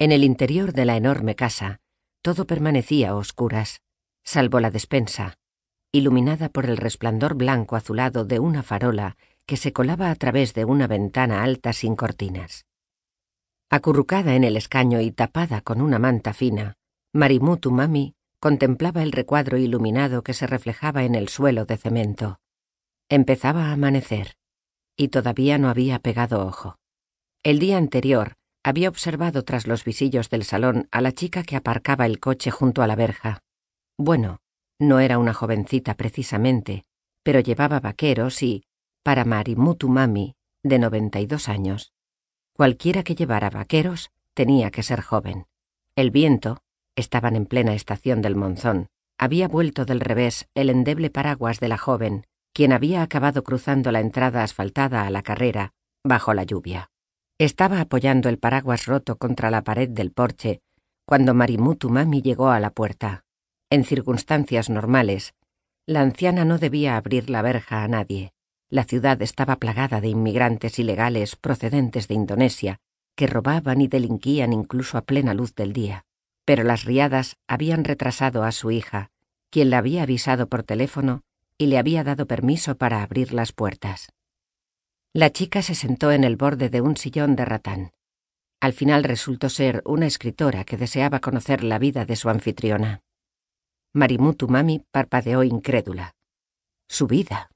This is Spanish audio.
En el interior de la enorme casa, todo permanecía a oscuras, salvo la despensa, iluminada por el resplandor blanco azulado de una farola que se colaba a través de una ventana alta sin cortinas. Acurrucada en el escaño y tapada con una manta fina, Marimutu Mami contemplaba el recuadro iluminado que se reflejaba en el suelo de cemento. Empezaba a amanecer, y todavía no había pegado ojo. El día anterior había observado tras los visillos del salón a la chica que aparcaba el coche junto a la verja. Bueno, no era una jovencita precisamente, pero llevaba vaqueros y, para Marimutu Mami, de noventa y dos años, cualquiera que llevara vaqueros tenía que ser joven. El viento, estaban en plena estación del monzón, había vuelto del revés el endeble paraguas de la joven, quien había acabado cruzando la entrada asfaltada a la carrera, bajo la lluvia. Estaba apoyando el paraguas roto contra la pared del porche cuando Marimutu Mami llegó a la puerta. En circunstancias normales, la anciana no debía abrir la verja a nadie. La ciudad estaba plagada de inmigrantes ilegales procedentes de Indonesia, que robaban y delinquían incluso a plena luz del día. Pero las riadas habían retrasado a su hija, quien la había avisado por teléfono y le había dado permiso para abrir las puertas. La chica se sentó en el borde de un sillón de ratán. Al final resultó ser una escritora que deseaba conocer la vida de su anfitriona. Marimutu Mami parpadeó incrédula. Su vida.